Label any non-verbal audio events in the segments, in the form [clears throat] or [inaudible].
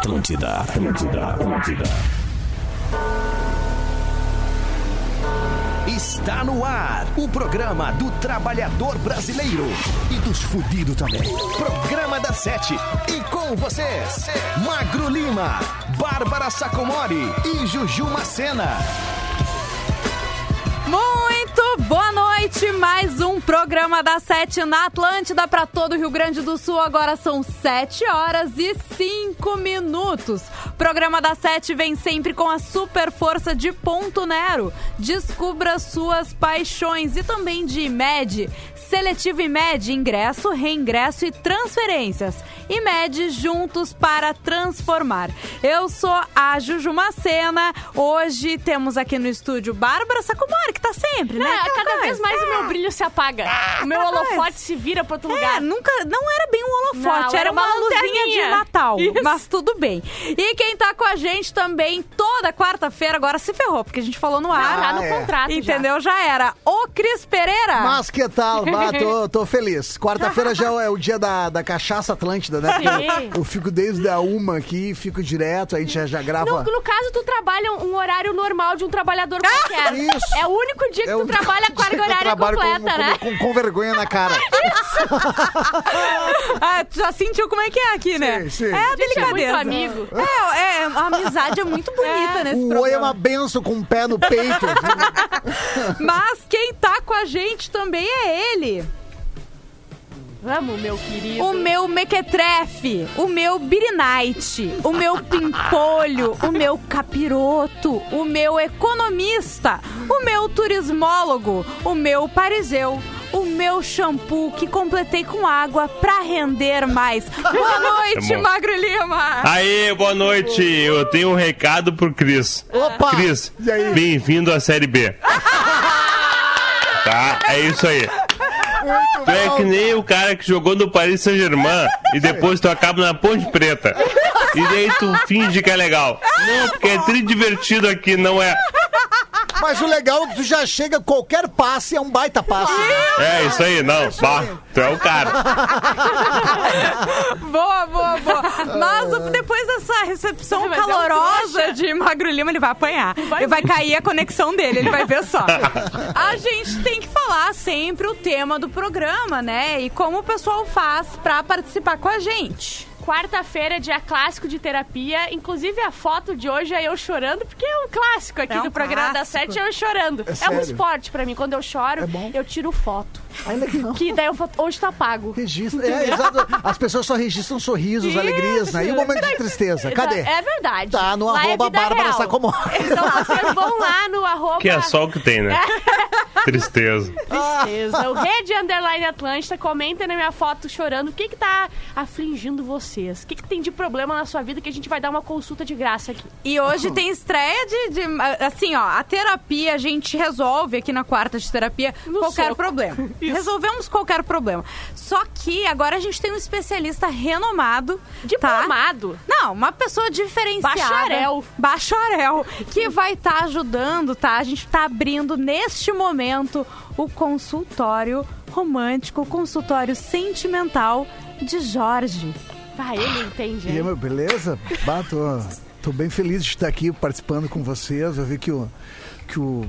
Atlântida, Atlântida, Atlântida. Está no ar o programa do trabalhador brasileiro e dos fudidos também. Programa da Sete. E com vocês, Magro Lima, Bárbara Sacomori e Juju Macena. Muito boa noite, mais um programa da Sete na Atlântida para todo o Rio Grande do Sul. Agora são 7 horas e 5 minutos. Programa da Sete vem sempre com a super força de Ponto Nero. Descubra suas paixões e também de IMED. Seletivo IMED, ingresso, reingresso e transferências. IMED juntos para transformar. Eu sou a Juju Macena. Hoje temos aqui no estúdio Bárbara Sacomori, que tá sempre, né? É, cada coisa. vez mais o meu brilho se apaga. o meu holofote coisa. se vira pra outro É, lugar. nunca, não era bem um holofote, Não, era, era uma, uma luzinha de. Natal. Isso. Mas tudo bem. E quem tá com a gente também toda quarta-feira, agora se ferrou, porque a gente falou no ar. tá no é. contrato já. Entendeu? Já. era. O Cris Pereira. Mas que tal? Ah, tô, [laughs] tô feliz. Quarta-feira já é o dia da, da cachaça Atlântida, né? Sim. Eu fico desde a uma aqui, fico direto, a gente já, já grava. No, no caso, tu trabalha um horário normal de um trabalhador qualquer. Isso. É o único dia que É tu trabalha a carga horária com- completa, com, né? Com, com vergonha na cara. [laughs] Ah, tu já sentiu como é que é aqui, né? Sim, sim. É a Gente, é delicadeza. muito amigo. É, é, a amizade é muito bonita nesse O programa. oi é uma benção com o pé no peito. [laughs] Mas quem tá com a gente também é ele. Vamos, meu querido. O meu mequetrefe, o meu birinite, o meu pimpolho, o meu capiroto, o meu economista, o meu turismólogo, o meu pariseu, o meu shampoo que completei com água pra render mais. Boa [laughs] noite, Tá bom. Magro Lima! Aê, boa noite. Eu tenho um recado pro Cris. Opa! Cris, bem-vindo à Série B. Tá? É isso aí. Tu é que nem o cara que jogou no Paris Saint-Germain e depois tu acaba na Ponte Preta. E daí tu finge que é legal. Não, porque é tri divertido aqui, não é? Mas o legal é que tu já chega, qualquer passe é um baita passe. É isso aí, não. Bah, tu é o cara. [laughs] Boa, boa, boa. Mas depois dessa recepção Mas é um calorosa de Magro Lima, ele vai apanhar. Ele vai cair a conexão dele, ele vai ver só. [laughs] A gente tem que falar sempre o tema do programa, né? E como o pessoal faz pra participar com a gente. Quarta-feira, dia clássico de terapia. Inclusive, a foto de hoje é eu chorando, porque é um clássico aqui É um do programa da. Sete, é eu chorando. É, um sério? esporte pra mim. Quando eu choro, É eu tiro foto. Ai, legal. Que daí eu falo, hoje tá pago. Registra. É, exato. As pessoas só registram sorrisos, Isso. alegrias, né? E o momento de tristeza. Cadê? É verdade. Tá no Lá é arroba vida Bárbara. Sacomori. Então vocês vão lá no arroba... Que é só o que tem, né? [laughs] Tristeza. Tristeza. O Rede Underline Atlântida, comentem na minha foto chorando. O que que tá afligindo vocês? O que que tem de problema na sua vida que a gente vai dar uma consulta de graça aqui? E hoje tem estreia de, de- Assim, ó, a terapia a gente resolve aqui na quarta de terapia No qualquer soco. problema. [laughs] Resolvemos qualquer problema. Só que agora a gente tem um especialista renomado. Tá? Diplomado. Não, uma pessoa diferenciada. Bacharel. Bacharel. Que vai estar ajudando, tá? A gente tá abrindo neste momento o consultório romântico, o consultório sentimental de Jorge. Ah, ele entende. E aí, hein? meu, beleza? Bah, tô, tô bem feliz de estar aqui participando com vocês. Eu vi que o, que o,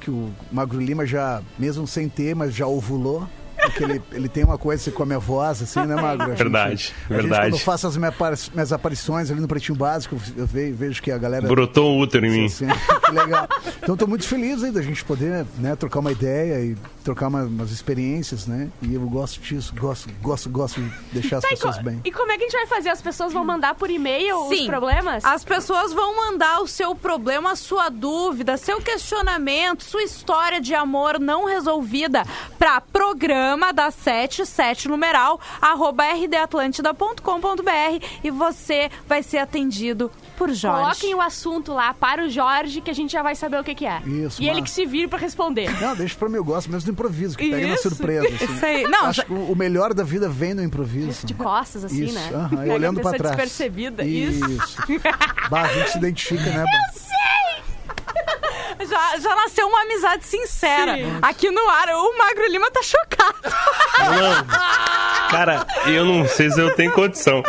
que o Magro Lima já, mesmo sem ter, mas já ovulou. Porque ele, ele tem uma coisa com a minha voz, assim, né, Magro? A gente- Verdade, a gente, verdade. quando eu faço as minhas, apari- minhas aparições ali no Pretinho Básico, eu ve- vejo que a galera... Brotou um útero em mim. Assim, que legal. Então tô muito feliz aí da gente poder né, trocar uma ideia e trocar uma- umas experiências, né? E eu gosto disso, gosto, gosto, gosto de deixar as Tá, e, pessoas co- bem. e como é que a gente vai fazer? As pessoas vão mandar por e-mail os Sim. problemas? As pessoas vão mandar o seu problema, a sua dúvida, seu questionamento, sua história de amor não resolvida para programa da 77 numeral arroba rdatlântida.com.br e você vai ser atendido por Jorge. Coloquem o assunto lá para o Jorge, que a gente já vai saber o que, que é. Isso, e ele mas- que se vire pra responder. Não, deixa pra mim, eu gosto mesmo do improviso, que pega na Isso. surpresa. Assim. Isso aí. Não, Acho que o melhor da vida vem no improviso. De costas, assim, Isso, né? e Pega olhando a pra pessoa trás. despercebida. Isso. Isso. Bah, a gente se identifica, né? [laughs] Bah? já, já nasceu uma amizade sincera. Sim. Aqui no ar, o Magro Lima tá chocado. Não. Cara, eu não sei se eu tenho condição.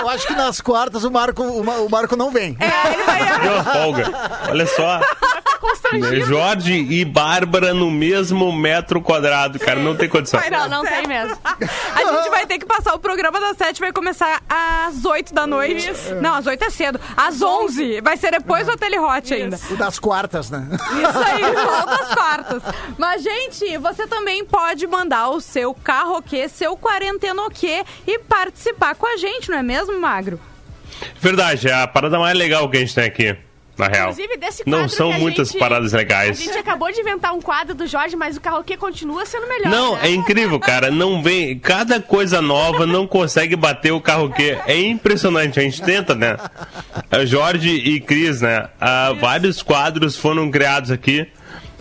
Eu acho que nas quartas o Marco, o, Ma- o Marco não vem. É, ele vai. Deu uma folga. Olha só. [laughs] Constrangido. Jorge e Bárbara no mesmo metro quadrado, cara. Não tem condição. Vai Não, não certo. tem mesmo. A gente vai ter que passar o programa das 7, vai começar às 8 da noite. Não, às 8 é cedo. Às 11. Vai ser depois do Tele Hot ainda. O das quartas, né? Isso aí, [laughs] volta às quartas. Mas, gente, você também pode mandar o seu carroquê, seu quarentenoquê e participar com a gente, não é mesmo, Magro? Verdade, é a parada mais legal que a gente tem aqui, na real. Inclusive, desse quadro Não são a muitas gente- paradas A legais. gente acabou de inventar um quadro do Jorge, mas o karaokê continua sendo melhor. Não, né? é incrível, cara. Não vem. Cada coisa nova não consegue bater o carroquê. É impressionante. A gente tenta, né? A Jorge e Cris, né? Ah, vários quadros foram criados aqui.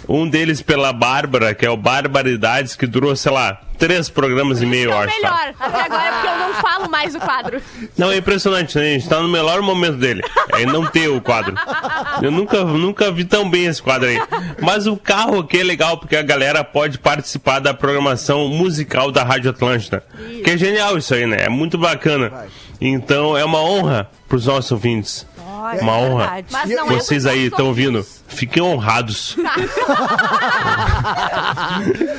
Um deles pela Bárbara, que é o Barbaridades, que durou, sei lá, três programas e meio, é eu o acho. tá? melhor. Até agora, porque eu não falo mais o quadro. Não, é impressionante, né? A gente tá no melhor momento dele. É não ter o quadro. Eu nunca, nunca vi tão bem esse quadro aí. Mas o carro aqui é legal porque a galera pode participar da programação musical da Rádio Atlântida. Que é genial isso aí, né? É muito bacana. Então é uma honra pros nossos ouvintes. Olha, Uma é honra. verdade. Mas não é Vocês aí estão ouvindo? Fiquem honrados. [laughs]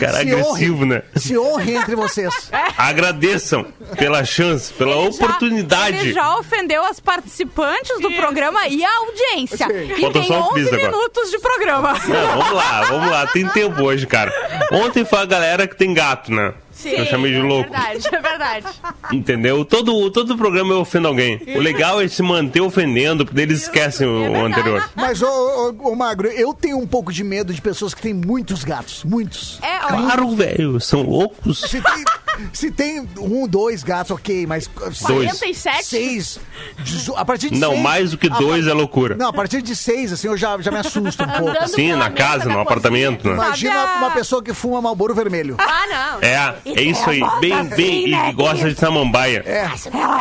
Cara Se agressivo, honre. né? Se honre entre vocês. Agradeçam pela chance, pela oportunidade. ele já ofendeu as participantes do programa e a audiência. E Faltou tem só o 11 Cris agora. minutos de programa. Não, vamos lá, vamos lá. Tem tempo hoje, cara. Ontem foi a galera que tem gato, né? Sim, Eu chamei de é louco. verdade, é verdade. [laughs] Entendeu? Todo, todo programa eu ofendo alguém. O legal é se manter ofendendo, porque eles esquecem o, o verdade. anterior. Mas, ô, ô, ô, Magro, eu tenho um pouco de medo de pessoas que têm muitos gatos. Muitos. É, Claro, velho, são loucos. Se tem, se tem um, dois gatos, ok, mas... Dois. 47? Seis. dezo- A partir de Não, seis... mais do que a dois é loucura. Não, a partir de seis, assim, eu já, já me assusto um pouco. Andando Sim, na casa, no cozinha. apartamento, né? Imagina a- uma pessoa que fuma Malboro Vermelho. Ah, não. É, é isso aí, bem, bem, e que gosta de samambaia. É.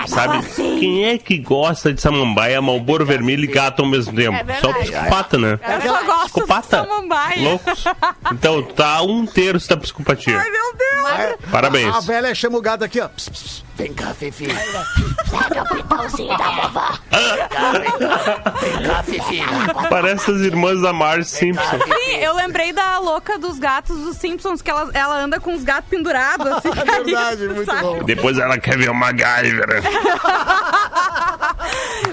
Sabe? Quem é que gosta de samambaia, malboro vermelho e gato ao mesmo tempo? É. Só psicopata, né? eu só gosto de Psicopata. samambaia. Loucos. Então, tá um terço da psicopatia. Ai, meu Deus. Parabéns. A velha chama o gato aqui, ó. Pss, pss, Vem cá, Fifi. Parece as irmãs da Marge Simpson. Sim, eu lembrei da louca dos gatos dos Simpsons, que ela, ela anda com os gatos pendurados, assim. [laughs] É verdade, muito sabe? bom. Depois ela quer ver o MacGyver. [laughs]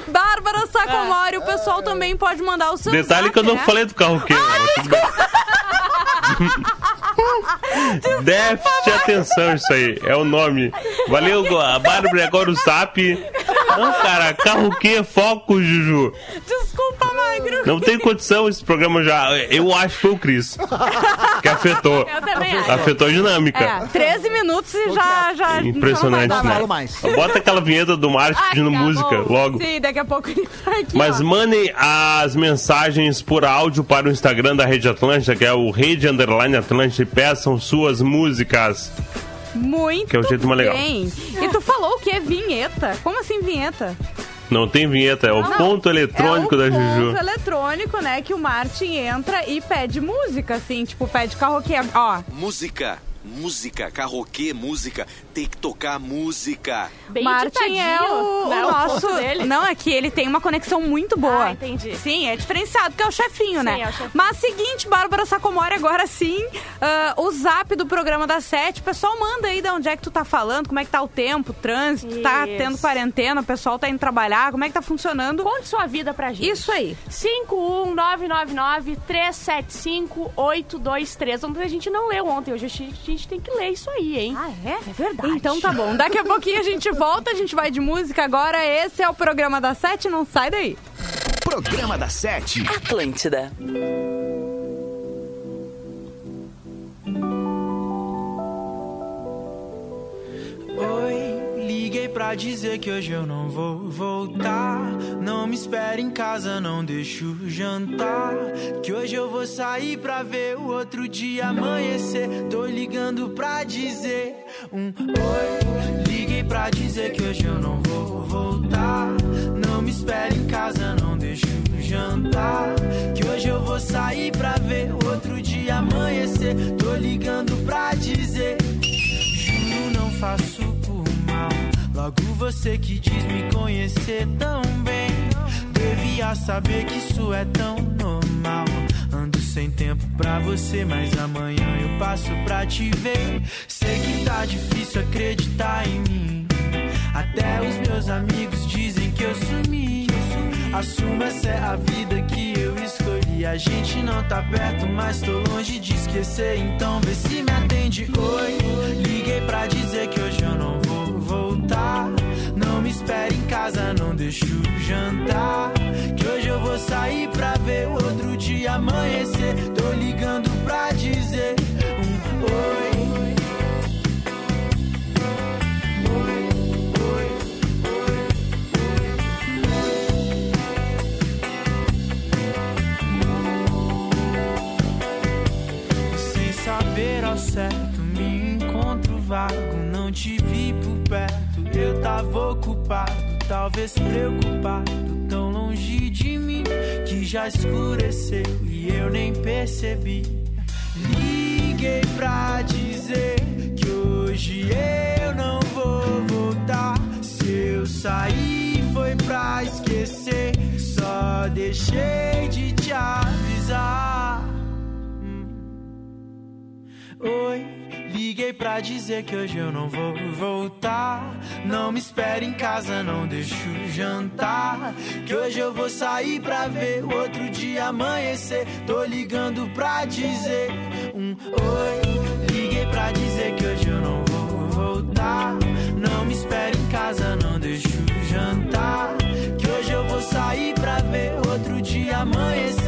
Bárbara Sacomori, o pessoal também pode mandar o seu Detalhe zap, que eu não né? falei do carro que [laughs] Déficit de atenção, isso aí. É o nome. Valeu, a Bárbara, agora o zap. Não, cara, carro que foco, Juju. Não tem condição esse programa já. Eu acho que foi o Cris que afetou. Eu também acho. Afetou a dinâmica. É, 13 minutos e já, já. Impressionante, já não né? falo mais. Bota aquela vinheta do Márcio pedindo acabou. música logo. Sim, daqui a pouco ele vai aqui. Mas ó. mandem as mensagens por áudio para o Instagram da Rede Atlântica, que é o Rede Underline Atlântica, e peçam suas músicas. Muito que é o jeito mais legal. bem. E tu falou o que é vinheta? Como assim vinheta? Não tem vinheta, é o ponto eletrônico é o da ponto Juju. eletrônico, né? Que o Martin entra e pede música, assim, tipo, pede karaokê. Ó, Música, música, carroquê, música, tem que tocar música. Bem Martin é o, o né, nosso. ponto dele. Não, é que ele tem uma conexão muito boa. Ah, entendi. Sim, é diferenciado, que é o chefinho, Sim, né? é o chefinho. Mas seguinte, Bárbara Sacomori, agora sim, ah, o zap do programa da Sete. O pessoal manda aí de onde é que tu tá falando, como é que tá o tempo, o trânsito, tá Isso. tendo quarentena, o pessoal tá indo trabalhar, como é que tá funcionando? Conte sua vida pra gente. Isso aí. 51999-375-823. Ontem a gente não leu ontem, hoje a gente, a gente tem que ler isso aí, hein? Ah, é? É verdade. Então tá bom. Daqui a pouquinho a gente volta, a gente vai de música agora. Esse é o programa da Sete, não sai daí. Programa da Sete. Atlântida. Oi, liguei pra dizer que hoje eu não vou voltar. Não me espere em casa, não deixo jantar. Que hoje eu vou sair pra ver o outro dia amanhecer. Tô ligando pra dizer um oi. Liguei pra dizer que hoje eu não vou voltar. Não me espere em casa, não deixo jantar. Que hoje eu vou sair pra ver o outro dia amanhecer. Tô ligando pra dizer. Juro, não faço. Logo você que diz me conhecer tão bem. Devia saber que isso é tão normal. Ando sem tempo pra você, mas amanhã eu passo pra te ver. Sei que tá difícil acreditar em mim. Até os meus amigos dizem que eu sumi. Assuma essa é a vida que eu escolhi. A gente não tá perto, mas tô longe de esquecer. Então vê se me atende. Oi, liguei pra dizer que hoje eu não vou voltar. Não me espere em casa, não deixo jantar. Que hoje eu vou sair pra ver o outro dia amanhecer. Tô ligando pra dizer um oi. Sem saber ao certo, me encontro vago. Perto, eu tava ocupado, talvez preocupado, tão longe de mim que já escureceu e eu nem percebi. Liguei pra dizer que hoje eu não vou voltar. Se eu sair foi pra esquecer, só deixei de te avisar. Oi, liguei pra dizer que hoje eu não vou voltar. Não me espere em casa, não deixo jantar. Que hoje eu vou sair pra ver o outro dia amanhecer. Tô ligando pra dizer um oi. Liguei pra dizer que hoje eu não vou voltar. Não me espere em casa, não deixo jantar. Que hoje eu vou sair pra ver outro dia amanhecer.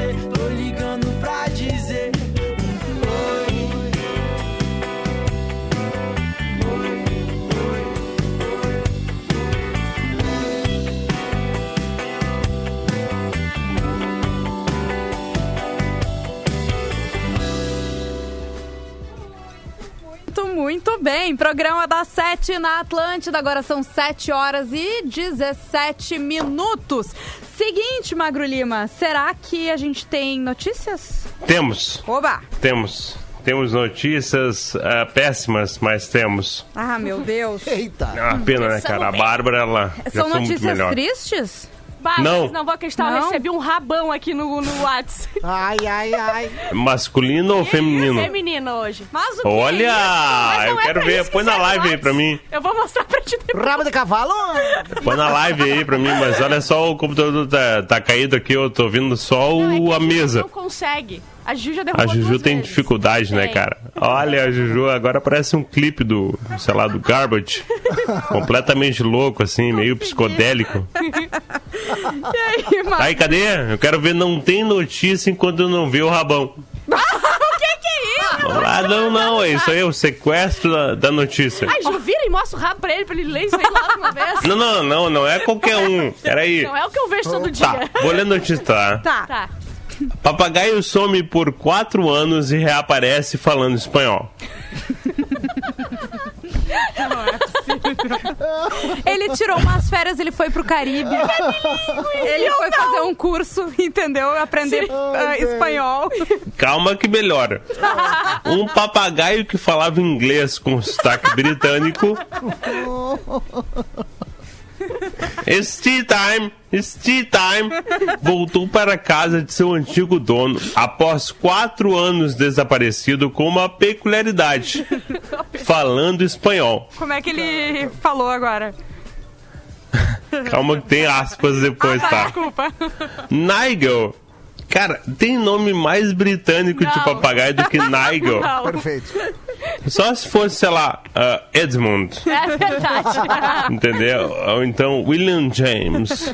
Muito, bem. Programa das 7 na Atlântida. Agora são 7 horas e 17 minutos. Seguinte, Magro Lima, será que a gente tem notícias? Temos, Oba! temos. Temos notícias ah, péssimas, mas temos. Ah, meu Deus. [laughs] Eita. É uma pena, né, cara? A Bárbara, ela São notícias tristes? Bah, Não. vocês não vou acreditar, Não? eu recebi um rabão aqui no, no Whats. [laughs] Ai, ai, ai. Masculino ou feminino? Feminino hoje. Mas o que Olha! Mas eu é quero pra ver. isso que Põe na serve o live aí pra mim. Eu vou mostrar pra ti depois. Rabo de cavalo? Põe na live aí pra mim, mas olha só, o computador tá, tá caído aqui, eu tô vendo só Não, é que o, a Juju mesa. Não consegue. A Juju já derrubou A Juju duas tem vezes. dificuldade, né, Tem. cara? Olha, a Juju agora parece um clipe do, sei lá, do Garbage. [laughs] Completamente louco, assim, meio psicodélico. [laughs] E aí, Magro? Aí, cadê? Eu quero ver, não tem notícia enquanto eu não ver o rabão. [laughs] O que que é isso? Ah, não, não, é isso aí, é o sequestro da, da notícia. Ai, Ju, vira e mostra o rabo pra ele, pra ele ler isso aí lá de uma vez. Não, não, não, não é qualquer um. Peraí. Não é o que eu vejo todo dia. Tá, vou ler a notícia, tá? Tá. Tá. Papagaio some por quatro anos e reaparece falando espanhol. [laughs] [laughs] Ele tirou umas férias, ele foi pro Caribe. Ele foi fazer um curso, entendeu? Aprender ah, espanhol. Calma que melhora. Um papagaio que falava inglês com sotaque britânico. [laughs] It's tea time, it's tea time. Voltou para casa de seu antigo dono após quatro anos desaparecido com uma peculiaridade: falando espanhol. Como é que ele falou agora? Calma que tem aspas depois, Ah, tá? Desculpa. Nigel. Cara, tem nome mais britânico de Não. papagaio do que [laughs] Nigel. Não, Perfeito. Só se fosse, sei lá, ah, Edmund. é verdade. [laughs] Entendeu? Ou então William James.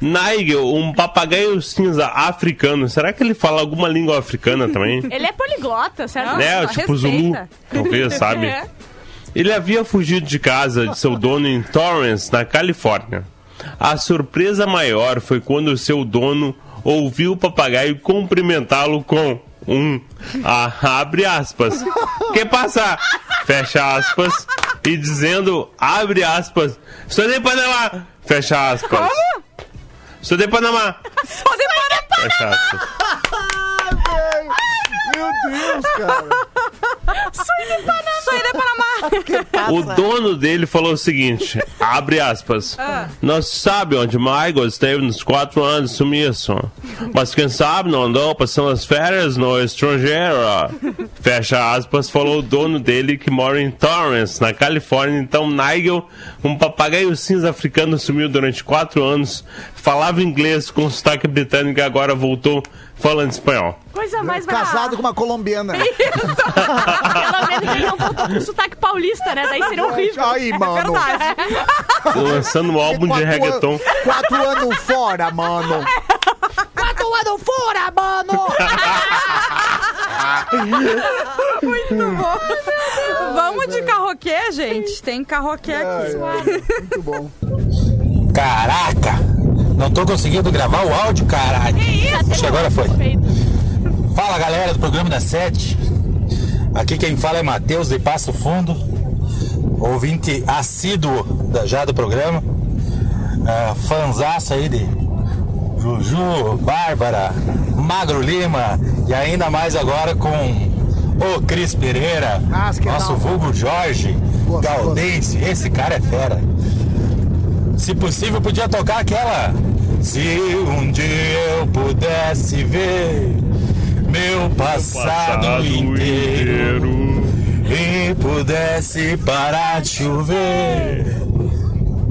Nigel, um papagaio cinza africano. Será que ele fala alguma língua africana também? Ele é poliglota, certo? né? só Tipo respeita. Zulu, talvez, [laughs] sabe? É. Ele havia fugido de casa de seu dono em Torrance, na Califórnia. A surpresa maior foi quando seu dono ouviu o papagaio cumprimentá-lo com um ah, abre aspas. Que passa? Fecha aspas. E dizendo, abre aspas. Sou de Panamá. Fecha aspas. Sou de Panamá. Só depois Fecha aspas. Meu Deus, cara. Sou de Panamá. O dono dele falou o seguinte, abre aspas, não se sabe onde Michael esteve nos quatro anos de sumiço, mas quem sabe não andou passando as férias no estrangeiro. Fecha aspas, falou o dono dele que mora em Torrance, na Califórnia. Então Nigel, um papagaio cinza africano, sumiu durante quatro anos, falava inglês com sotaque britânico e agora voltou falando espanhol. Coisa mais Casado com uma colombiana. Pelo menos ele não voltou com sotaque paulista, né? Daí seria horrível. Aí, mano. Verdade. Lançando um álbum de reggaeton. an- Quatro anos fora, mano. Quatro anos fora, mano. Muito bom. Vamos de carroquê, gente. Tem carroquê aqui. Muito bom. Caraca! Não tô conseguindo gravar o áudio, caralho. Acho que agora foi. Fala galera do programa da Sete. Aqui quem fala é Matheus de Passo Fundo, ouvinte assíduo já do programa. Ah, fanzaço aí de Juju, Bárbara, Magro Lima e ainda mais agora com o Cris Pereira, Ah, nosso legal. vulgo Jorge. Galdense. Esse cara é fera. Se possível, podia tocar aquela. Se um dia eu pudesse ver meu passado, inteiro e pudesse parar de chover.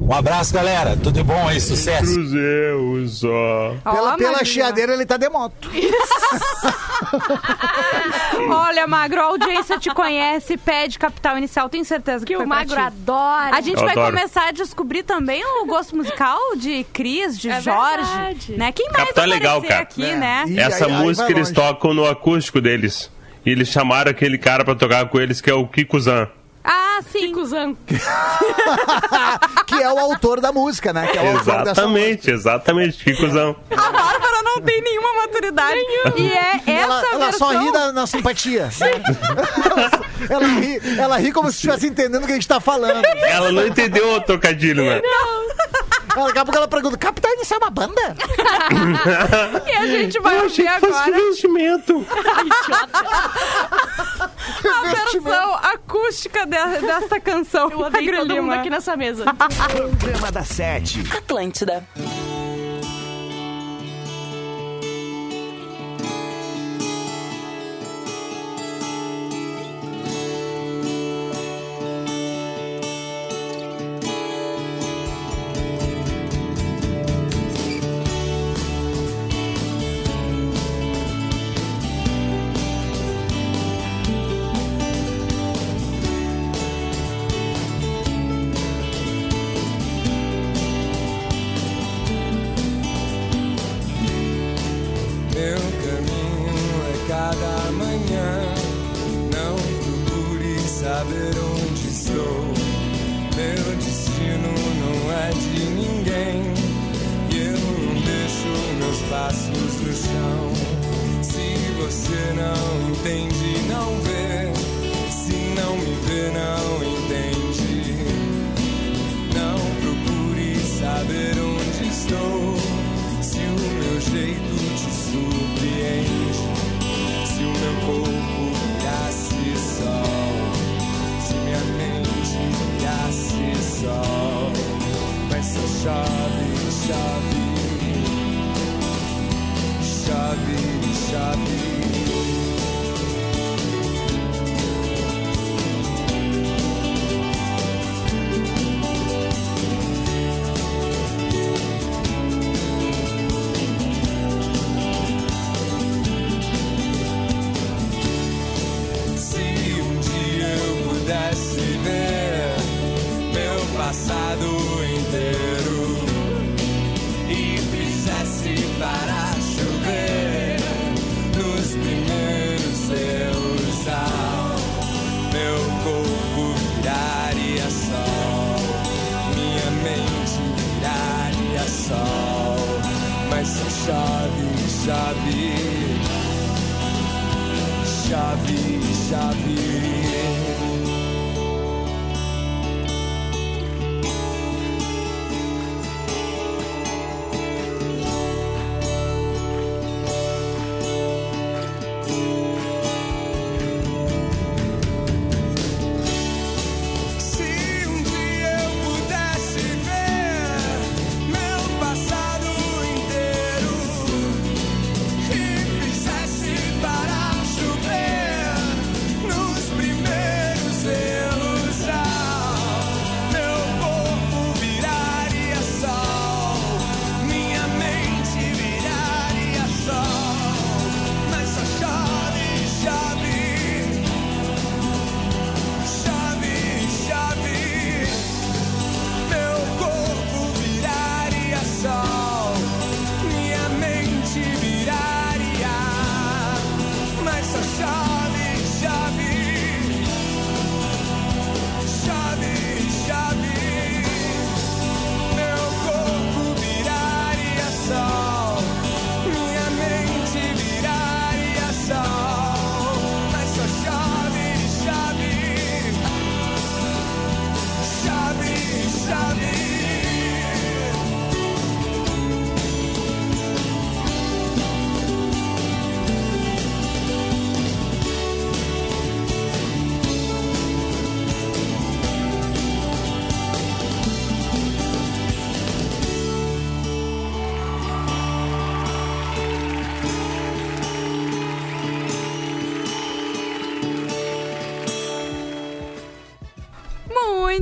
Um abraço, galera. Tudo bom aí, sucesso. Cruzeus, ó. Pela, pela chiadeira ele tá de moto. [laughs] Olha, Magro, a audiência te conhece, pede capital inicial, tenho certeza que, Que foi o pra Magro ti. adora. A gente Eu vai adoro. começar a descobrir também o gosto musical de Cris, de É Jorge, verdade. né? Quem mais Capital é legal, aparecer cara. aqui, É. né? E Essa aí- aí música vai eles longe. tocam no acústico deles. E eles chamaram aquele cara pra tocar com eles, que é o Kiko Zan. Ah, sim. Cusão. [laughs] Que é o autor da música, né? Que é o autor Exatamente, exatamente, Kiko Zan. A Bárbara não tem nenhuma maturidade. E é essa Ela, ela versão... só ri da, na simpatia. [laughs] ela, ri, ela ri como se estivesse entendendo o que a gente tá falando. Ela não entendeu o trocadilho, né? Ela, daqui a pouco ela pergunta: Capitão, isso é uma banda? [laughs] E a gente vai ouvir agora investimento. [laughs] a versão acústica de- desta canção. Eu odeio todo mundo aqui nessa mesa. [laughs] Programa da Sete. Atlântida.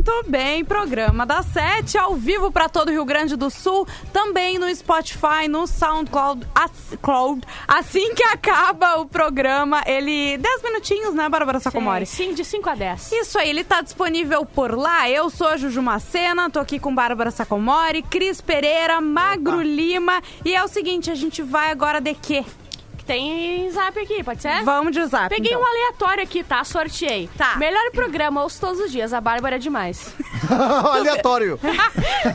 Muito bem, programa da Sete, ao vivo para todo o Rio Grande do Sul, também no Spotify, no SoundCloud, as- Cloud. assim que acaba o programa, ele... 10 minutinhos, né, Bárbara Sacomori? Sim, de 5 a 10. Isso aí, ele tá disponível por lá. Eu sou a Juju Macena, tô aqui com Bárbara Sacomori, Cris Pereira, Magro Lima. E é o seguinte, a gente vai agora de quê? Tem zap aqui, pode ser? Vamos de zap. Peguei então. um aleatório aqui, tá? Sorteei. Tá. Melhor programa, ouço todos os dias. A Bárbara é demais. [laughs] Aleatório. [laughs]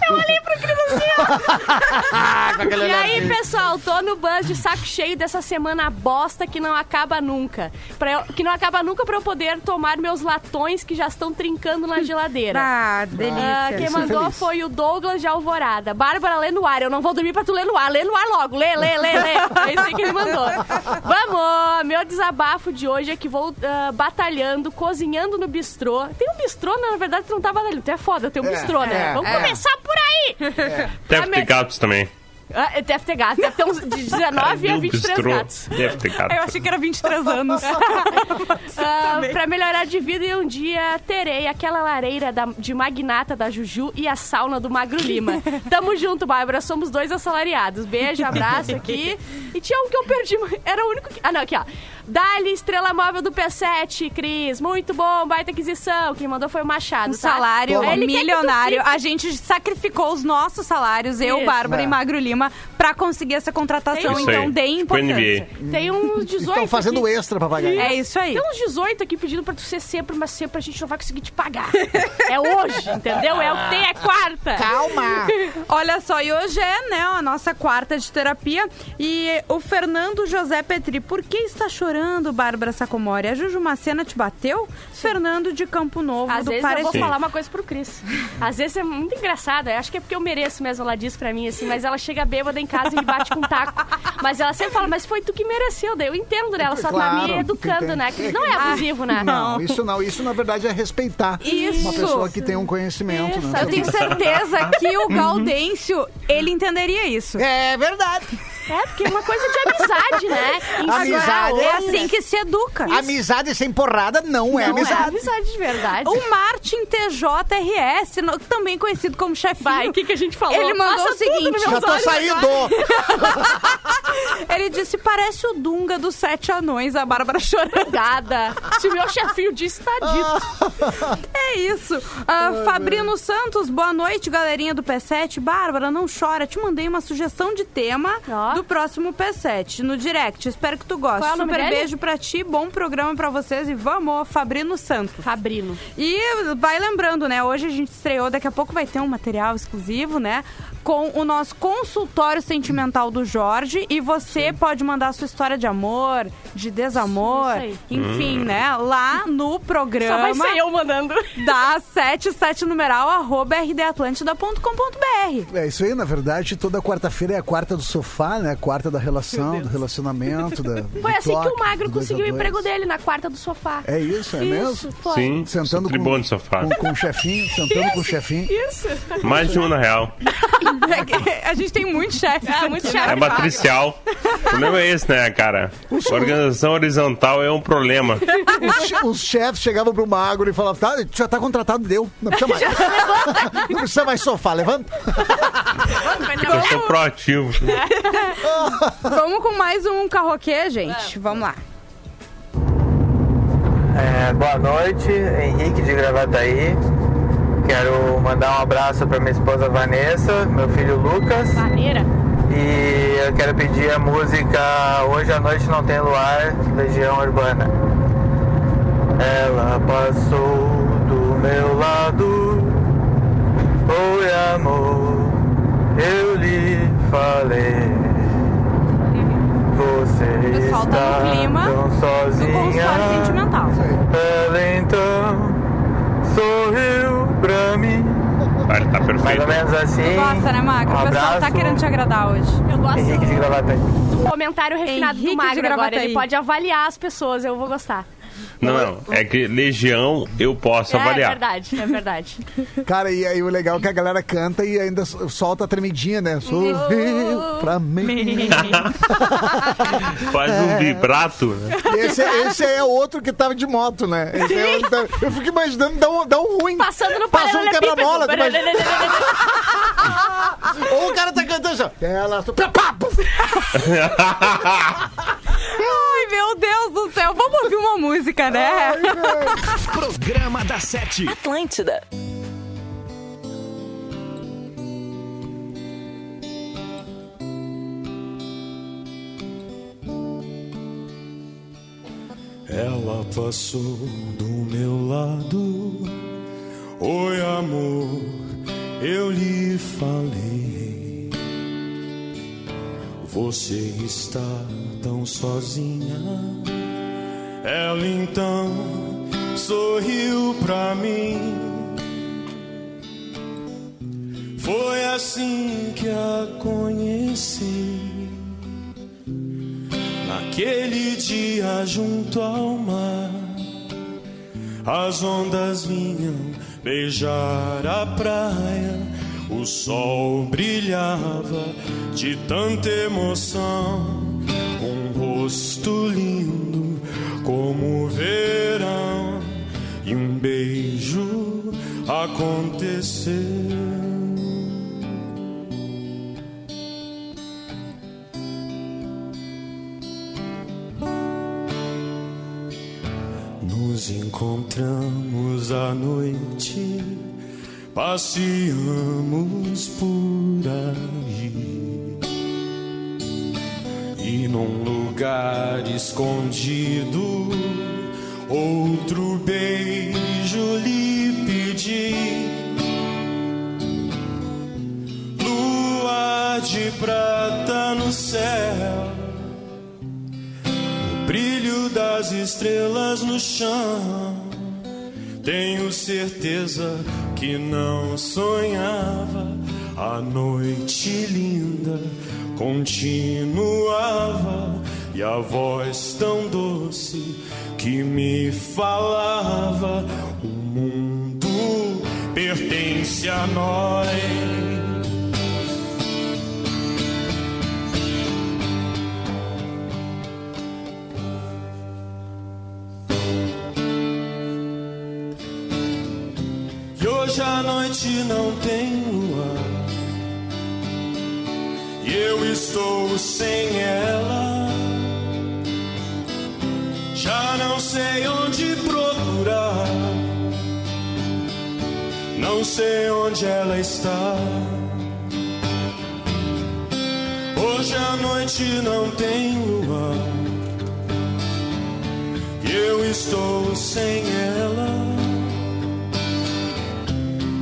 Eu olhei pro Cris assim, ó. [laughs] E aí, pessoal, tô no bus de saco cheio dessa semana bosta que não acaba nunca. Pra eu- que não acaba nunca pra eu poder tomar meus latões que já estão trincando na geladeira. Ah, delícia. Ah, quem é mandou feliz. foi o Douglas de Alvorada. Bárbara, lê no ar. Eu não vou dormir pra tu ler no ar. Lê no ar logo. Lê, lê, lê, lê. É isso aí que ele mandou. [laughs] Vamos! Meu desabafo de hoje é que vou ah, batalhando, cozinhando no bistrô. Tem um bistrô, na verdade, tu não tá batalhando. Tu é foda, tem um É, bistrô, né? é, Vamos é. começar por aí! Deve ter mas- gatos também. Ah, deve ter gato. Deve ter uns de 19 a Cadê o 23 bistrô? gatos. Deve ter gato. Eu achei que era 23 anos. [laughs] Ah, pra melhorar de vida e um dia terei aquela lareira da- de magnata da Juju e a sauna do Magro Lima. [laughs] Tamo junto, Bárbara. Somos dois assalariados. Beijo, abraço aqui. E tinha um que eu perdi. Era o único que. Ah, não, aqui, ó. Dali, estrela móvel do P7, Cris. Muito bom, baita aquisição. Quem mandou foi o Machado. Um tá? salário Ele milionário. A gente sacrificou os nossos salários, eu, Isso. Bárbara É. e Magro Lima, pra conseguir essa contratação. Isso então, aí. deem Tipo importância. NBA. Tem uns 18. Estão fazendo aqui. extra pra pagar. É isso aí. Tem uns 18 aqui pedindo pra tu ser sempre, mas sempre a gente não vai conseguir te pagar. é hoje, entendeu? É o que tem, é quarta. Calma! [laughs] Olha só, e hoje é, né, a nossa quarta de terapia. E o Fernando José Petri, por que está chorando, Bárbara Sacomori? A Juju Macena te bateu? Fernando de Campo Novo, Às do vezes eu vou falar uma coisa pro Cris. Às vezes é muito engraçado. Eu acho que é porque eu mereço mesmo, ela diz pra mim, assim. Mas ela chega bêbada em casa e me bate com um taco. Mas ela sempre fala, mas foi tu que mereceu. Daí eu entendo dela, só tá Claro, me educando, né? Cris? Não é abusivo, né? Não, isso não. Isso, na verdade, é respeitar Isso. uma pessoa que tem um conhecimento. Isso. Né? Eu tenho certeza que o [laughs] Gaudêncio, ele entenderia isso. É verdade. É, porque é uma coisa de amizade, né? Em Amizade geral. É assim que se educa. Amizade sem porrada não, é Não é amizade. amizade de verdade. O Martin TJRS, no- também conhecido como chefinho. Vai, o que, que a gente falou? Ele mandou Passa o seguinte, nos Já meus tô olhos saindo! [laughs] Ele disse, parece o Dunga dos Sete Anões, a Bárbara chorando. Obrigada. Se o meu chefinho disse, tá dito. É isso. Ah, Fabrino Santos, boa noite, galerinha do P7. Bárbara, não chora. Te mandei uma sugestão de tema Ó. do próximo P7 no direct. Espero que tu goste. Qual é Super dele? beijo pra ti, bom programa pra vocês e vamos, Fabrino Santos. Fabrino. E vai lembrando, né? Hoje a gente estreou, daqui a pouco vai ter um material exclusivo, né? Com o nosso consultório sentimental do Jorge. E você pode mandar a sua história de amor, de desamor, Isso enfim, né? Lá no Só programa vai ser eu mandando. da 77 numeral arroba rdatlântida.com.br. É isso aí, na verdade, toda quarta-feira é a quarta do sofá, né? A quarta da relação, do relacionamento, da. [laughs] Foi do assim toque, que o Magro conseguiu o emprego dele, na quarta do sofá. É isso, é Isso, mesmo? foi. Sim, Sentando com, de sofá. com, com o chefinho, sentando com o chefinho. Isso. Mais de um, na real. [laughs] [laughs] a gente tem muito chefe. Ah, muito né? chefe. É matricial. O problema é esse, né, cara? Organização horizontal é um problema. Os, che- os chefes chegavam pro magro e falavam, tá, já tá contratado, deu. Não precisa mais. Não precisa mais sofá, levanta. Eu sou proativo. [laughs] Vamos com mais um carroquê, gente. Vamos lá. É, boa noite, Henrique de Gravataí. Quero mandar um abraço para minha esposa Vanessa, meu filho Lucas. Maneira. E eu quero pedir a música Hoje à Noite Não Tem Luar, Legião Urbana. Ela passou do meu lado. Oi, amor, eu lhe falei. Você tá está tão sozinha. sentimental. Ela então sorriu pra mim. Ah, ele tá Mais perfeito. ou menos assim. Gosta, né, Magro? Um o pessoal tá querendo te agradar hoje. Eu gosto Henrique de Gravataí. comentário refinado Henrique do Magro agora. Ele pode avaliar as pessoas, eu vou gostar. Não, não. É que Legião eu posso É avaliar. verdade, é verdade. [laughs] Cara, e aí o legal é que a galera canta e ainda solta a tremidinha, né? Sorriu pra mim. [laughs] Faz É. um vibrato, né? Esse, esse é outro que tava de moto, né? Esse é outro que- eu fico imaginando, dá um, dá um ruim. Passando no Passou um paralelepípedo. quebra-mola. [laughs] Ou o cara tá cantando assim. Ela... Pá. Ai, meu Deus do céu. Vamos ouvir uma música, né? [laughs] Programa da Sete. Atlântida. Ela passou do meu lado. Oi, amor, eu lhe falei. Você está tão sozinha. Ela então sorriu pra mim. Foi assim que a conheci. Naquele dia junto ao mar, as ondas vinham beijar a praia, o sol brilhava de tanta emoção, um rosto lindo como o verão, e um beijo aconteceu. Nos encontramos à noite, passeamos por aí. E num lugar escondido, outro beijo lhe pedi. Lua de prata no céu o brilho das estrelas no chão. Tenho certeza que não sonhava. A noite linda continuava e a voz tão doce que me falava: O mundo pertence a nós. Sei onde ela está. Hoje a noite não tem lua. E eu estou sem ela.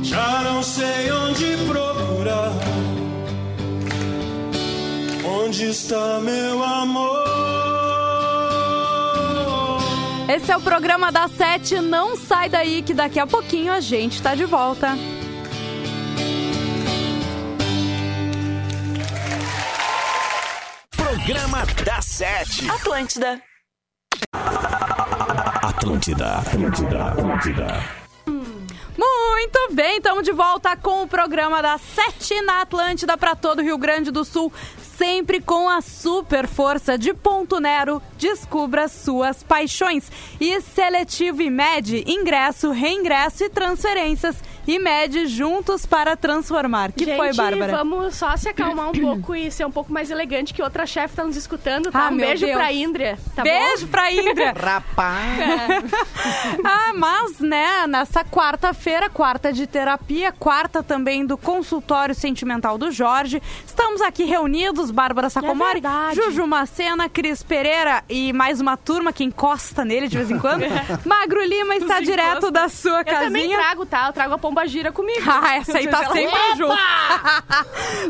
Já não sei onde procurar. Onde está meu amor? Esse é o programa da Sete. Não sai daí que daqui a pouquinho a gente tá de volta. Programa da Sete. Atlântida. Atlântida, Atlântida, Atlântida. Muito bem, estamos de volta com o programa da Sete na Atlântida para todo o Rio Grande do Sul. Sempre com a super força de Ponto Nero, descubra suas paixões. E Seletivo IMED, ingresso, reingresso e transferências. IMED juntos para transformar. Que Gente, foi, Bárbara? vamos só se acalmar um pouco e ser um pouco mais elegante que outra chefe tá nos escutando, tá? Ah, um meu beijo Deus. pra Indria, tá Beijo bom? pra Indra. Rapaz. [laughs] ah, mas, né, nessa quarta-feira, quarta de terapia, quarta também do consultório sentimental do Jorge, estamos aqui reunidos, Bárbara Sacomori, verdade. Juju Macena, Cris Pereira e mais uma turma que encosta nele de vez em quando. [laughs] Magro Lima está direto da sua Eu também casinha. trago, tá? Eu trago a pomba gira comigo. [laughs] Ah, essa aí tá sempre junto.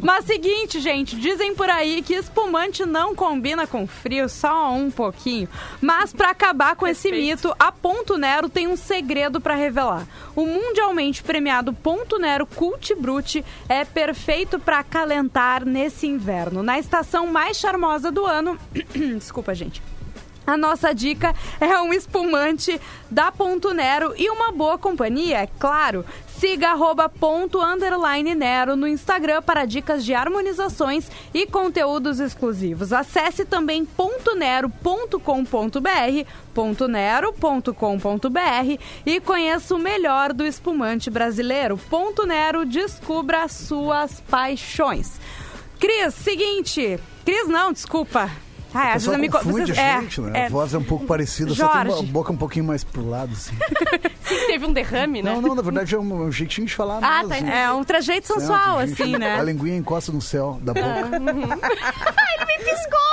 Mas seguinte, gente, dizem por aí que espumante não combina com frio, só um pouquinho. Mas pra acabar com esse mito, a Ponto Nero tem um segredo pra revelar. O mundialmente premiado Ponto Nero Cult Brute é perfeito pra acalentar nesse inverno. Na estação mais charmosa do ano, [clears throat] desculpa, gente. A nossa dica é um espumante da Ponto Nero e uma boa companhia, é claro. Siga arroba ponto Nero no Instagram para dicas de harmonizações e conteúdos exclusivos. Acesse também pontonero.com.br, pontonero.com.br e conheça o melhor do espumante brasileiro. Ponto Nero, descubra as suas paixões. Cris, seguinte. Cris não, desculpa. Ah, às vezes eu me co- confunde vocês- a gente, né? é. A voz é um pouco parecida, só tem uma Jorge. boca um pouquinho mais pro lado, assim. [laughs] Sim, teve um derrame, né? Não, não, na verdade é um, um jeitinho de falar Ah, mesmo. tá, assim. É um trajeito É, um sensual, assim, né? [laughs] A linguinha encosta no céu da boca. [laughs] Ele me piscou!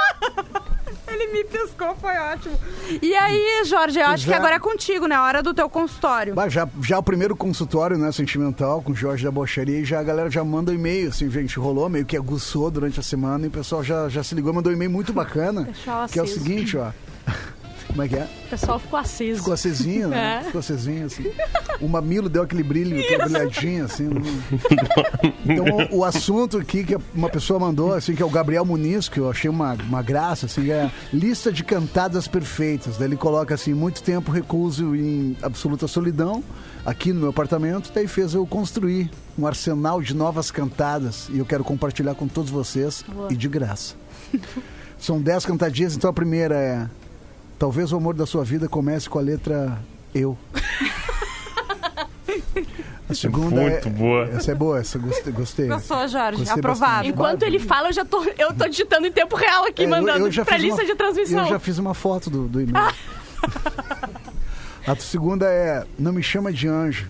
Foi ótimo. E aí, Jorge, eu acho Pois que é. agora é contigo, né? A hora do teu consultório. Bah, já, já o primeiro consultório, né, sentimental, com o Jorge da Bocharia, e já a galera já manda um e-mail, assim, gente, rolou, meio que aguçou durante a semana, e o pessoal já, já se ligou, mandou um e-mail muito bacana, que é o seguinte, ó. Como é que é? O pessoal ficou aceso. Ficou acesinho, né? [laughs] É. Ficou acesinho, assim. O mamilo deu aquele brilho, aquele brilhadinho, assim. né? Então, o, o assunto aqui que uma pessoa mandou, assim, que é o Gabriel Muniz, que eu achei uma, uma graça, assim, é lista de cantadas perfeitas. Daí ele coloca, assim, muito tempo recluso em absoluta solidão, aqui no meu apartamento, daí fez eu construir um arsenal de novas cantadas e eu quero compartilhar com todos vocês e de graça. São dez cantadinhas, então a primeira é Talvez o amor da sua vida comece com a letra eu. A segunda Muito é, boa. Essa é boa, essa gostei. gostei. Gostou, Jorge? Gostei Aprovado. bastante. Enquanto ele fala, eu já tô, eu tô digitando em tempo real aqui, É, eu- mandando eu já pra fiz lista uma- de transmissão. Eu já fiz uma foto do, do e-mail. [laughs] a segunda é Não me chama de anjo,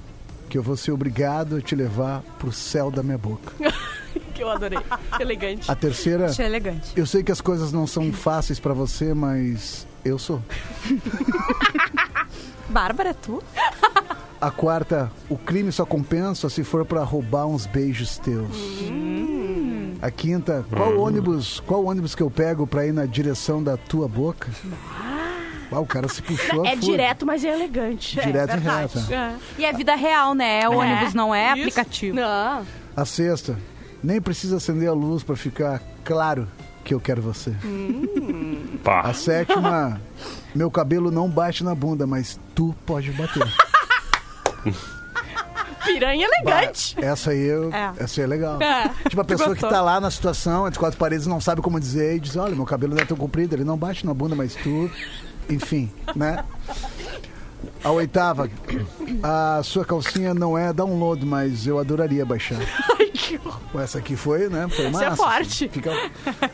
que eu vou ser obrigado a te levar pro céu da minha boca. [laughs] que eu adorei. [laughs] Elegante. A terceira, Achei elegante. eu sei que as coisas não são fáceis pra você, mas eu sou. [laughs] Bárbara, é tu? A quarta, o crime só compensa se for pra roubar uns beijos teus. A quinta, qual ônibus, qual ônibus que eu pego pra ir na direção da tua boca? Ah, o cara se puxou. É direto, mas é elegante. Direto e verdade. reto. É. E é vida real, né? É ônibus, não é Isso. aplicativo. Não. A sexta, nem precisa acender a luz pra ficar claro que eu quero você. Pá. A sétima, meu cabelo não bate na bunda, mas tu pode bater. Piranha elegante. Essa aí, eu, É. essa aí é legal. É. Tipo, a pessoa que gostou? tá lá na situação, entre quatro paredes, não sabe como dizer e diz: Olha, meu cabelo não é tão comprido, ele não bate na bunda, mas tu. Enfim, né? A oitava, a sua calcinha não é download, mas eu adoraria baixar. [laughs] Ai, que horror. Essa aqui foi, né? Foi Essa massa. é forte. Fica-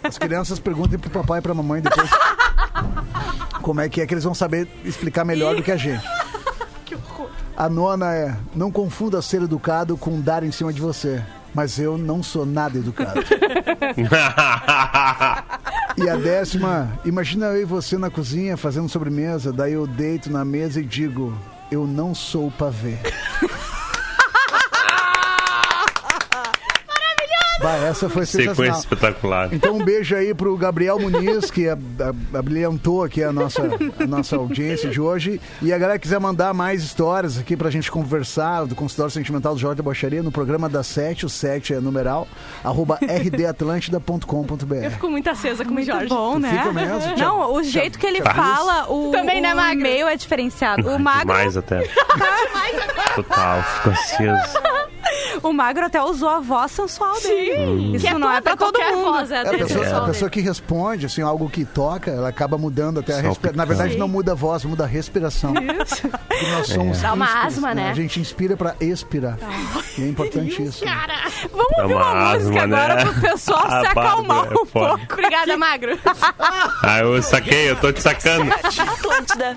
As crianças perguntem pro papai e pra mamãe depois [laughs] como é que é que eles vão saber explicar melhor do que a gente. [laughs] Que horror. A nona é: não confunda ser educado com dar em cima de você. Mas eu não sou nada educado. E a décima, imagina eu e você na cozinha fazendo sobremesa, daí eu deito na mesa e digo: eu não sou pavê. Bah, essa foi Sequência espetacular. Então um beijo aí pro Gabriel Muniz, que ab- ab- abrilhantou aqui a nossa, a nossa audiência de hoje. E a galera que quiser mandar mais histórias aqui pra gente conversar do consultório sentimental do Jorge da Bocharia no programa da 7, o 7 é numeral, arroba [laughs] rdatlântida.com.br. Eu fico muito acesa com o Jorge. bom, né? fica mesmo? Não, o jeito que ele fala, o, Também, né, o Magro? e-mail é diferenciado. O magro, Demais até. [laughs] Total, fico aceso. [laughs] [laughs] o magro até usou a voz sensual dele. Sim. Isso que não é pra todo mundo. Voz, é É, a pessoa, pessoal a pessoa que responde, assim, algo que toca, ela acaba mudando até a respiração. Na verdade, não muda a voz, muda a respiração. Porque nós somos Dá uma asma, né? A gente inspira pra expirar. E é importante isso. né? Cara, Vamos É ouvir uma, uma música asma, agora né? pro pessoal [laughs] A se acalmar é um pouco. obrigada, Magro. Ah, eu saquei, eu tô te sacando. [laughs] Atlântida.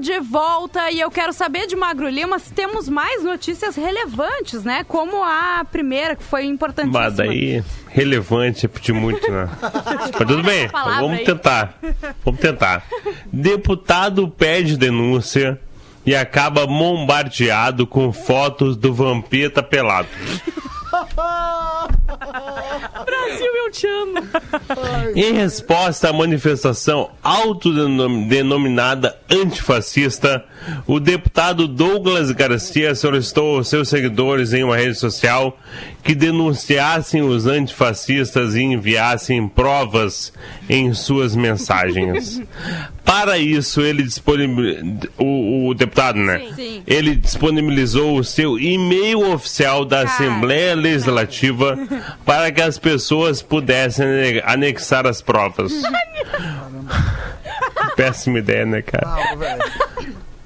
estamos de volta e eu quero saber de Magro Lima se temos mais notícias relevantes, né? Como a primeira, que foi importantíssima. Mas daí, relevante é pedir muito, né? [laughs] Mas tudo bem, então vamos aí. tentar. Vamos tentar. Deputado pede denúncia e acaba bombardeado com fotos do Vampeta pelado. [laughs] Brasil, eu te amo. Em resposta à manifestação autodenominada antifascista, o deputado Douglas Garcia solicitou aos seus seguidores em uma rede social que denunciassem os antifascistas e enviassem provas em suas mensagens. [laughs] Para isso, ele disponibilizou. O, o deputado, né? Sim. Ele disponibilizou o seu e-mail oficial da Assembleia Legislativa [laughs] para que as pessoas pudessem ane- anexar as provas. [laughs] Péssima ideia, né, cara? Velho.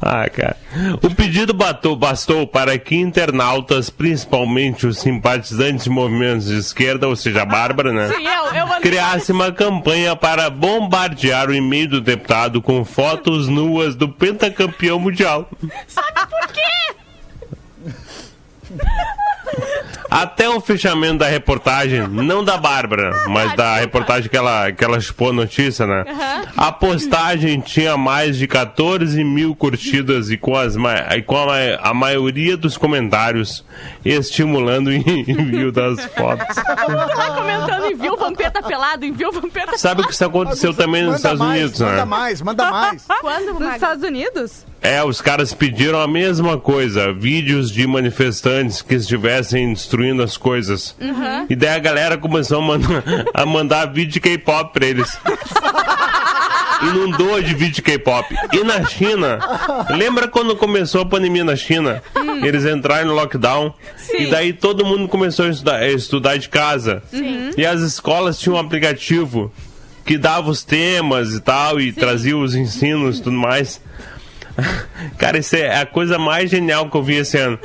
Ah, cara. O pedido batou- bastou para que internautas, principalmente os simpatizantes de movimentos de esquerda, ou seja, a Bárbara, né? Sim, eu, eu mandei. criasse uma campanha para bombardear o e-mail do deputado com fotos nuas do pentacampeão mundial. Sabe por quê? [laughs] Até o fechamento da reportagem, não da Bárbara, mas da reportagem que ela, que ela expôs a notícia, né? A postagem tinha mais de 14 mil curtidas e com, as, e com a, a maioria dos comentários estimulando o envio das [laughs] fotos. Tá comentando, enviou o Vampeta pelado, enviou o Vampeta Sabe que isso aconteceu também nos Manda Estados mais, Unidos, Manda né? mais, manda mais. Quando, Nos? Estados Unidos? É, os caras pediram a mesma coisa, vídeos de manifestantes que estivessem destruindo as coisas. E daí a galera começou a mandar, [laughs] a mandar vídeo de K-pop pra eles. [laughs] Inundou de vídeo de K-pop. E na China, lembra quando começou a pandemia na China? Eles entraram no lockdown. E daí todo mundo começou a estudar, a estudar de casa. E as escolas tinham um aplicativo que dava os temas e tal, e trazia os ensinos e tudo mais. [laughs] Cara, isso é a coisa mais genial que eu vi esse ano.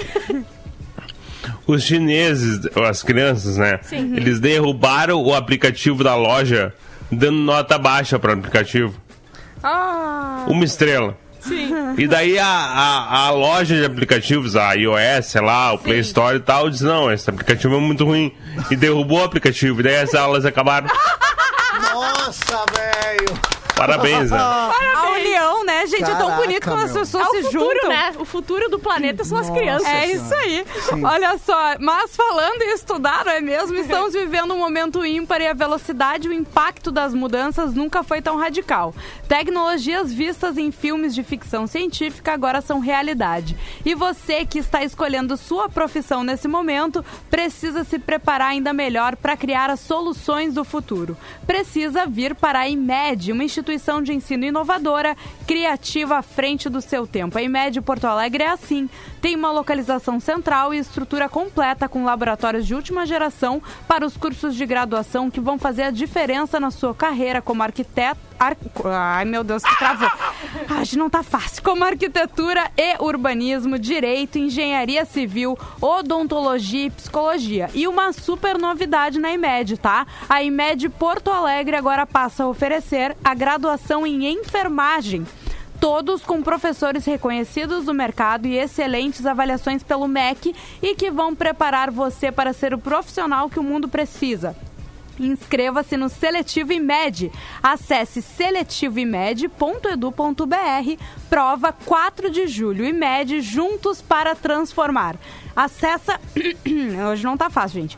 Os chineses, as crianças, né? Eles derrubaram o aplicativo da loja, dando nota baixa para o aplicativo. Ah, Uma estrela. sim. E daí a, a, a loja de aplicativos, a iOS, sei lá, o Play Store e tal, diz, não, esse aplicativo é muito ruim. E derrubou o aplicativo. E daí as aulas acabaram. [laughs] Nossa, velho. Parabéns, né? [laughs] A união, né, gente? é tão Caraca, bonito quando as meu. pessoas É o se futuro, juntam. né? O futuro do planeta são as Nossa crianças. É Senhora. isso aí. Sim. Olha só, mas falando em estudar, não é mesmo? Estamos vivendo um momento ímpar e a velocidade e o impacto das mudanças nunca foi tão radical. Tecnologias vistas em filmes de ficção científica agora são realidade. E você que está escolhendo sua profissão nesse momento, precisa se preparar ainda melhor para criar as soluções do futuro. Precisa vir para a IMED, uma instituição de ensino inovadora, criativa à frente do seu tempo. A IMED Porto Alegre é assim. Tem uma localização central e estrutura completa com laboratórios de última geração para os cursos de graduação que vão fazer a diferença na sua carreira como arquiteto. ar- Ai, meu Deus, que travou. [laughs] Ai, não tá fácil. Como arquitetura e urbanismo, direito, engenharia civil, odontologia e psicologia. E uma super novidade na IMED, tá? A IMED Porto Alegre agora passa a oferecer a graduação em enfermagem. Todos com professores reconhecidos do mercado e excelentes avaliações pelo MEC e que vão preparar você para ser o profissional que o mundo precisa. Inscreva-se no Seletivo IMED. Acesse seletivoimed.edu.br. Prova 4 de julho. IMED juntos para transformar. Acessa. [clears throat] Hoje não tá fácil, gente.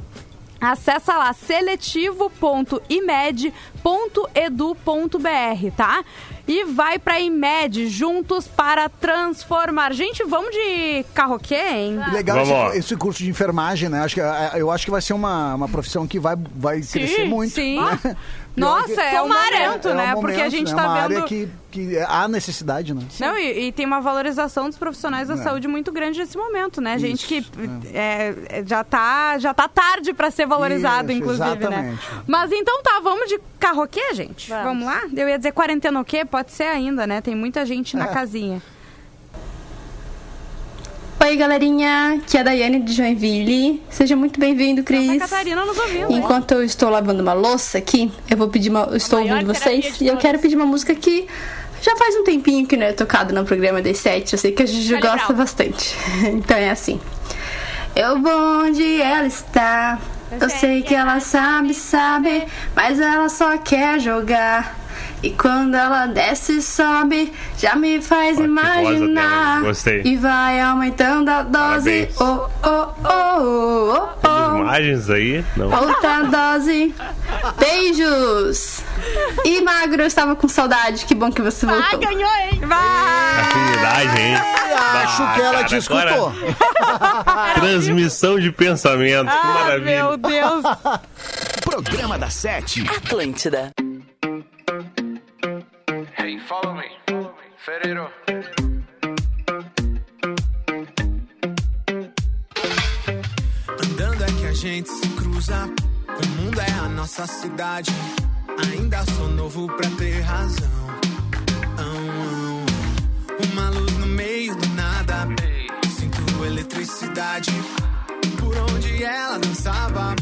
Acessa lá seletivo.imed.edu.br, tá? E vai pra IMED juntos para transformar. Gente, vamos de carroquê, hein? Legal esse, esse curso de enfermagem, né? Acho que, é, eu acho que vai ser uma, uma profissão que vai, vai crescer muito. sim. né? [laughs] Nossa, que- é o momento, É um né? Porque a momento, gente né? tá uma vendo. área que, que há necessidade, né? Não, e, e tem uma valorização dos profissionais da É. saúde muito grande nesse momento, né? Gente Isso, que é, é, já, tá, já tá tarde pra ser valorizado, Isso, inclusive, né? exatamente. Mas então tá, vamos de carroquê, gente? Vamos. Vamos lá? Eu ia dizer quarentena o quê? Pode ser ainda, né? Tem muita gente na É. casinha. Oi, galerinha, aqui é a Daiane de Joinville. Seja muito bem-vindo, Santa Cris. Catarina nos ouvindo. Enquanto eu estou lavando uma louça aqui, eu vou pedir uma. Eu estou ouvindo vocês e eu quero pedir uma música que já faz um tempinho que não é tocada no programa das sete. Eu sei que a Juju Charlie gosta Brown. bastante. [laughs] Então é assim. Eu vou onde ela está. Eu sei que ela sabe, sabe, mas ela só quer jogar. E quando ela desce e sobe, já me faz Ó, que imaginar. gostei. E vai aumentando a dose. Parabéns. Oh, oh, oh, oh, oh. Imagens aí? Não. Outra dose. Beijos. E Magro, eu estava com saudade. Que bom que você Ah, voltou. ganhou, hein? Afinidade, hein? Acho Ah, que ela cara, te escutou. agora- [laughs] Transmissão de pensamento. que Ah, maravilha. meu Deus. [laughs] Programa da Sete. Atlântida. Ferreiro. Andando é que a gente se cruza. O mundo é a nossa cidade. Ainda sou novo pra ter razão. Ão, ão. Uma luz no meio do nada. Sinto eletricidade. Por onde ela dançava.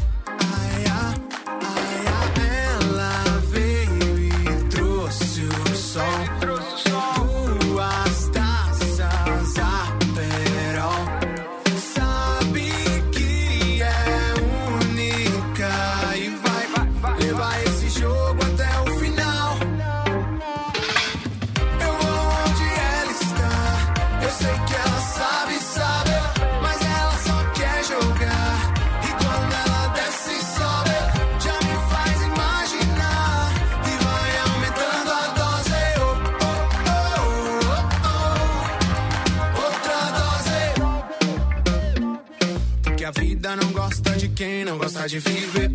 Quem não gosta de viver.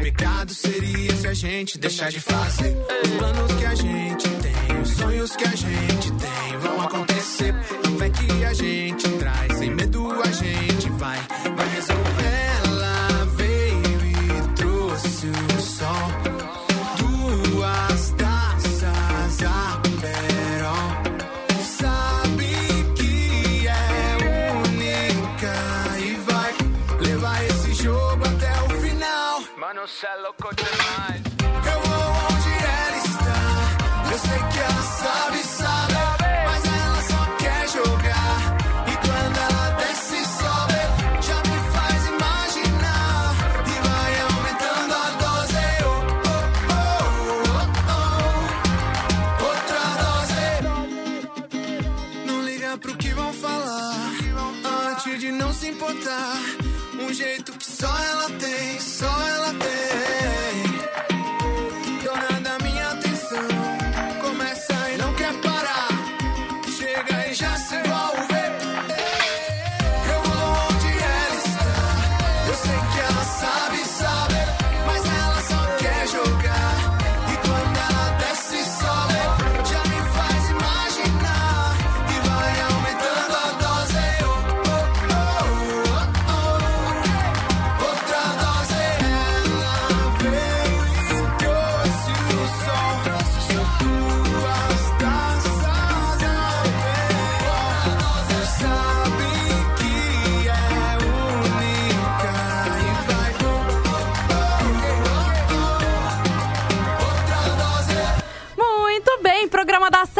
Pecado seria se a gente deixar de fazer os planos que a gente tem, os sonhos que a gente tem vão acontecer. A fé que a gente traz, sem medo a gente vai, vai resolver.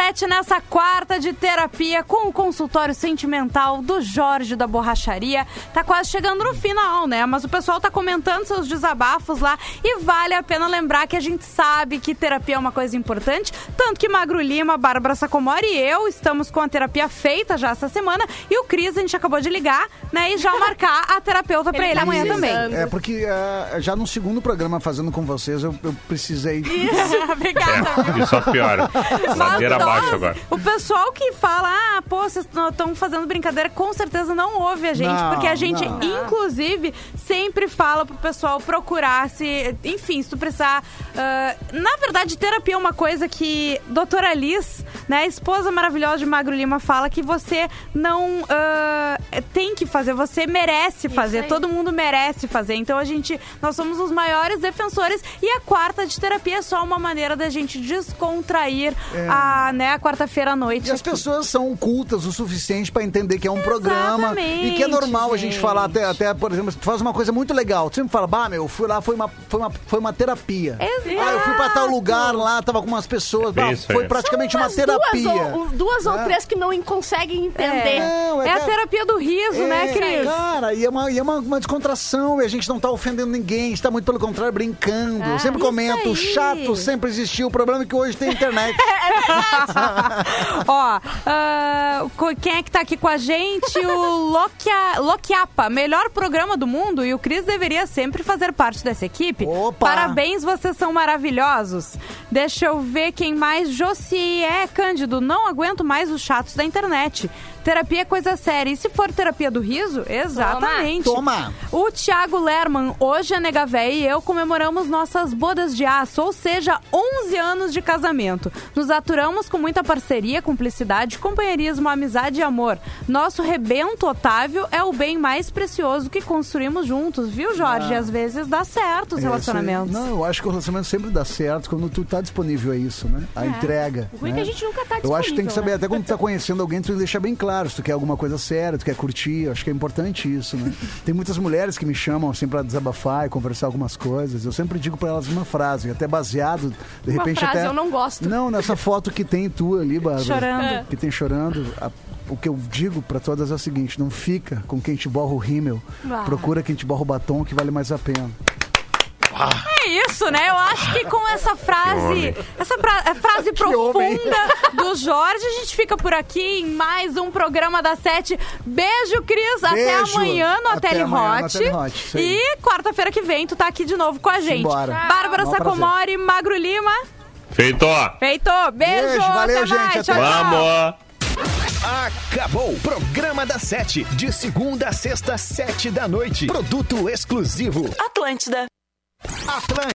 Sete nessa quarta de terapia com o consultório sentimental do Jorge da Borracharia. Tá quase chegando no final, né? Mas o pessoal tá comentando seus desabafos lá e vale a pena lembrar que a gente sabe que terapia é uma coisa importante, tanto que Magro Lima, Bárbara Sacomori e eu estamos com a terapia feita já essa semana e o Cris a gente acabou de ligar, né, e já [laughs] marcar a terapeuta pra Ele ele tá amanhã também. É, porque eh, já no segundo programa fazendo com vocês, eu, eu precisei. [laughs] Obrigada. É, só piora. Ladeira Mas abaixo nós, agora. O pessoal que fala, ah, pô, vocês estão fazendo brincadeira, com certeza não ouve a gente, Não, porque a gente, não. inclusive, sempre fala pro pessoal procurar se. Enfim, se tu precisar. ah, na verdade, terapia é uma coisa que doutora Liz, né, a esposa maravilhosa de Magro Lima, fala que você não ah, tem que fazer, você merece fazer, todo mundo merece fazer. Então a gente, nós somos os maiores defensores e a quarta de terapia é só uma maneira da gente descontrair a, né, a quarta-feira à noite. É. E as pessoas são cultas o suficiente pra entender que é um programa e que é normal a gente gente. falar até, até, por exemplo, tu faz uma coisa muito legal. Tu sempre fala, bah, meu, fui lá, foi uma, foi uma, foi uma terapia. Exato. Ah, eu fui pra tal lugar lá, tava com umas pessoas, bah, Isso foi aí. praticamente uma terapia. Duas, ou, duas ou É. três que não conseguem entender. Não, É a que- terapia do riso, né, É, Cris? Cara, e é, uma, e é uma, uma descontração, e a gente não tá ofendendo ninguém, está muito pelo contrário, brincando. Eu sempre comento, aí. chato sempre existiu, o problema é que hoje tem internet. [laughs] [laughs] [laughs] Ó, co- quem é que tá aqui com a gente? O Loquia, Loquiapa, melhor programa do mundo e o Cris deveria sempre fazer parte dessa equipe. Opa! Parabéns, vocês são maravilhosos. Deixa eu ver quem mais. Josié Cândido, não aguento mais os chatos da internet. Terapia é coisa séria. E se for terapia do riso? Exatamente. Toma! O Thiago Lerman, hoje a Nega Véia e eu comemoramos nossas bodas de aço, ou seja, 11 anos de casamento. Nos aturamos com muita parceria, cumplicidade, companheirismo, amizade e amor. Nosso rebento Otávio é o bem mais precioso que construímos juntos, viu, Jorge? Às vezes dá certo os É, relacionamentos. Não, eu acho que o relacionamento sempre dá certo quando tu tá disponível a isso, né? A entrega. O ruim é né? que a gente nunca tá disponível. Eu acho que tem que saber, né? até quando tu tá conhecendo alguém, tu deixar bem claro se tu quer alguma coisa séria, tu quer curtir. Eu acho que é importante isso, né? [laughs] tem muitas mulheres que me chamam assim pra desabafar e conversar algumas coisas. Eu sempre digo pra elas uma frase, até baseado, de Uma repente frase até. eu não gosto. Não, nessa foto que tem tu ali, Bárbara. Chorando. Que tem chorando. a- o que eu digo pra todas é o seguinte: não fica com quem te borra o rímel. Ah. Procura quem te borra o batom que vale mais a pena. É isso, né? Eu acho que com essa frase, homem. essa é frase [laughs] homem. profunda do Jorge, a gente fica por aqui em mais um programa da Sete. Beijo, Cris. Até Beijo. amanhã no Até Hotel amanhã no Hot. Hotel Hot. E quarta-feira que vem, tu tá aqui de novo com a gente. Simbora. Bárbara prazer. Sacomori, Magro Lima. Feito! Feito. Beijo. Beijo, valeu, até gente, mais. até Tchau, tchau. Vamos! Acabou! Programa da Sete. De segunda a sexta, sete da noite. Produto exclusivo. Atlântida. Atlântida.